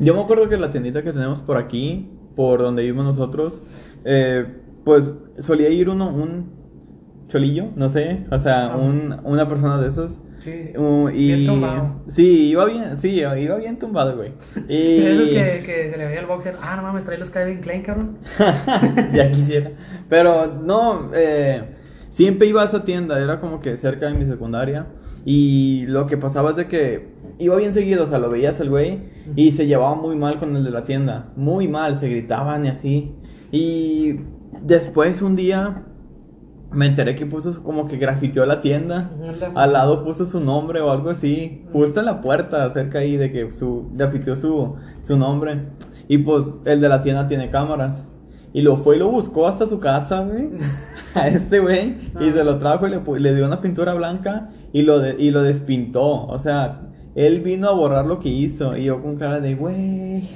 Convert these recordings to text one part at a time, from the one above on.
Yo me acuerdo que la tiendita que tenemos por aquí, por donde vivimos nosotros, eh, pues solía ir uno, un cholillo, no sé, o sea, un, una persona de esos. Sí. Uh, y, Bien tumbado. Sí, iba bien, sí, iba bien tumbado, güey. Y... Esos que, que se le veía al boxer, ah, no mames, trae los Calvin Klein, cabrón. ya quisiera. Pero no, eh, siempre iba a esa tienda, era como que cerca de mi secundaria. Y lo que pasaba es de que iba bien seguido, o sea, lo veías el güey y se llevaba muy mal con el de la tienda. Muy mal, se gritaban y así. Y después un día me enteré que puso como que grafiteó la tienda. Al lado puso su nombre o algo así. Justo en la puerta, cerca ahí de que su grafiteó su, su nombre. Y pues el de la tienda tiene cámaras. Y lo fue y lo buscó hasta su casa, güey. A este güey. Y se lo trajo y le, le dio una pintura blanca y lo, de- y lo despintó. O sea, él vino a borrar lo que hizo. Y yo con cara de, güey.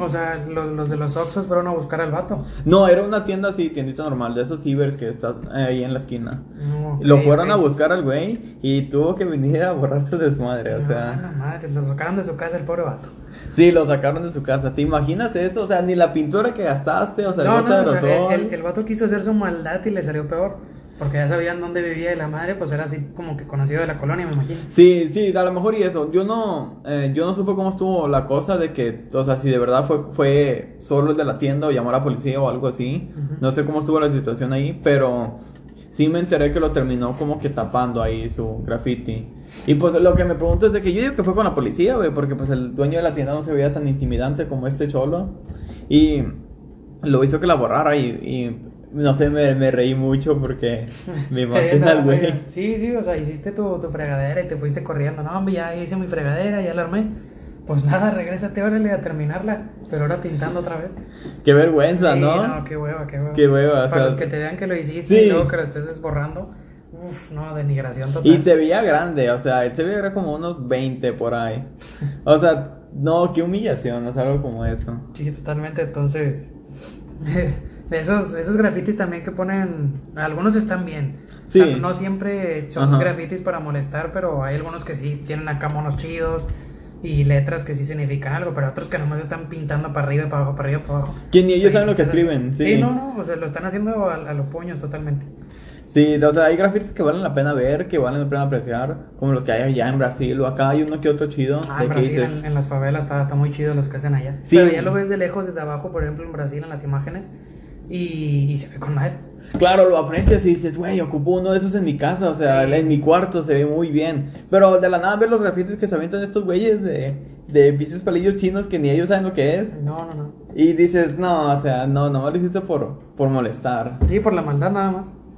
O sea, los, los de los Oxxos fueron a buscar al vato. No, era una tienda así, tiendita normal, de esos cibers que está ahí en la esquina. No, Lo ok, fueron a buscar al güey y tuvo que venir a borrar su desmadre, o No, sea. la madre, lo sacaron de su casa el pobre vato. Sí, lo sacaron de su casa. ¿Te imaginas eso? O sea, ni la pintura que gastaste, o sea, el no, no, de o sea, aerosol. el, el vato quiso hacer su maldad y le salió peor. Porque ya sabían dónde vivía y la madre, pues era así como que conocido de la colonia, me imagino. Sí, sí, a lo mejor y eso. Yo no, eh, yo no supe cómo estuvo la cosa de que, o sea, si de verdad fue, fue solo el de la tienda o llamó a la policía o algo así. No sé cómo estuvo la situación ahí, pero sí me enteré que lo terminó como que tapando ahí su graffiti. Y pues lo que me pregunto es de que yo digo que fue con la policía, güey, porque pues el dueño de la tienda no se veía tan intimidante como este cholo. Y lo hizo que la borrara y, y no sé, me, me reí mucho porque me imagino al güey. Sí, sí, o sea, hiciste tu, tu fregadera y te fuiste corriendo. No, hombre, ya hice mi fregadera, ya la armé. Pues nada, regrésate, órale a terminarla. Pero ahora pintando otra vez. Qué vergüenza, Sí, ¿no? No, qué hueva, qué hueva. Qué hueva, o Para sea- los que te vean que lo hiciste Sí. y luego que lo estés borrando. Uf, no, denigración total. Y se veía grande, o sea, él se veía como unos 20 por ahí. O sea, no, qué humillación, o sea, algo como eso. Sí, totalmente. Entonces, esos, esos grafitis también que ponen, algunos están bien. O sea, Sí. no siempre son Ajá. grafitis para molestar, pero hay algunos que sí tienen acá monos chidos y letras que sí significan algo, pero otros que nomás están pintando para arriba y para abajo, para arriba y para abajo. Que ni ellos O sea, saben lo que escriben, sí. no, no, o sea, lo están haciendo a, a los puños totalmente. Sí, o sea, hay grafitis que valen la pena ver, que valen la pena apreciar, como los que hay allá en Brasil, o acá hay uno que otro chido. Ah, en Brasil, en, en las favelas, está, está muy chido los que hacen allá. Sí. Pero ya lo ves de lejos, desde abajo, por ejemplo, en Brasil, en las imágenes, y, y se ve con madre. Claro, lo aprecias y dices, güey, ocupo uno de esos en mi casa, o sea, Sí. en mi cuarto se ve muy bien. Pero de la nada ves los grafitis que se avientan estos güeyes de, de pinches palillos chinos que ni ellos saben lo que es. No, no, no. Y dices, no, o sea, no, nomás lo hiciste por, por molestar. Sí, por la maldad nada más.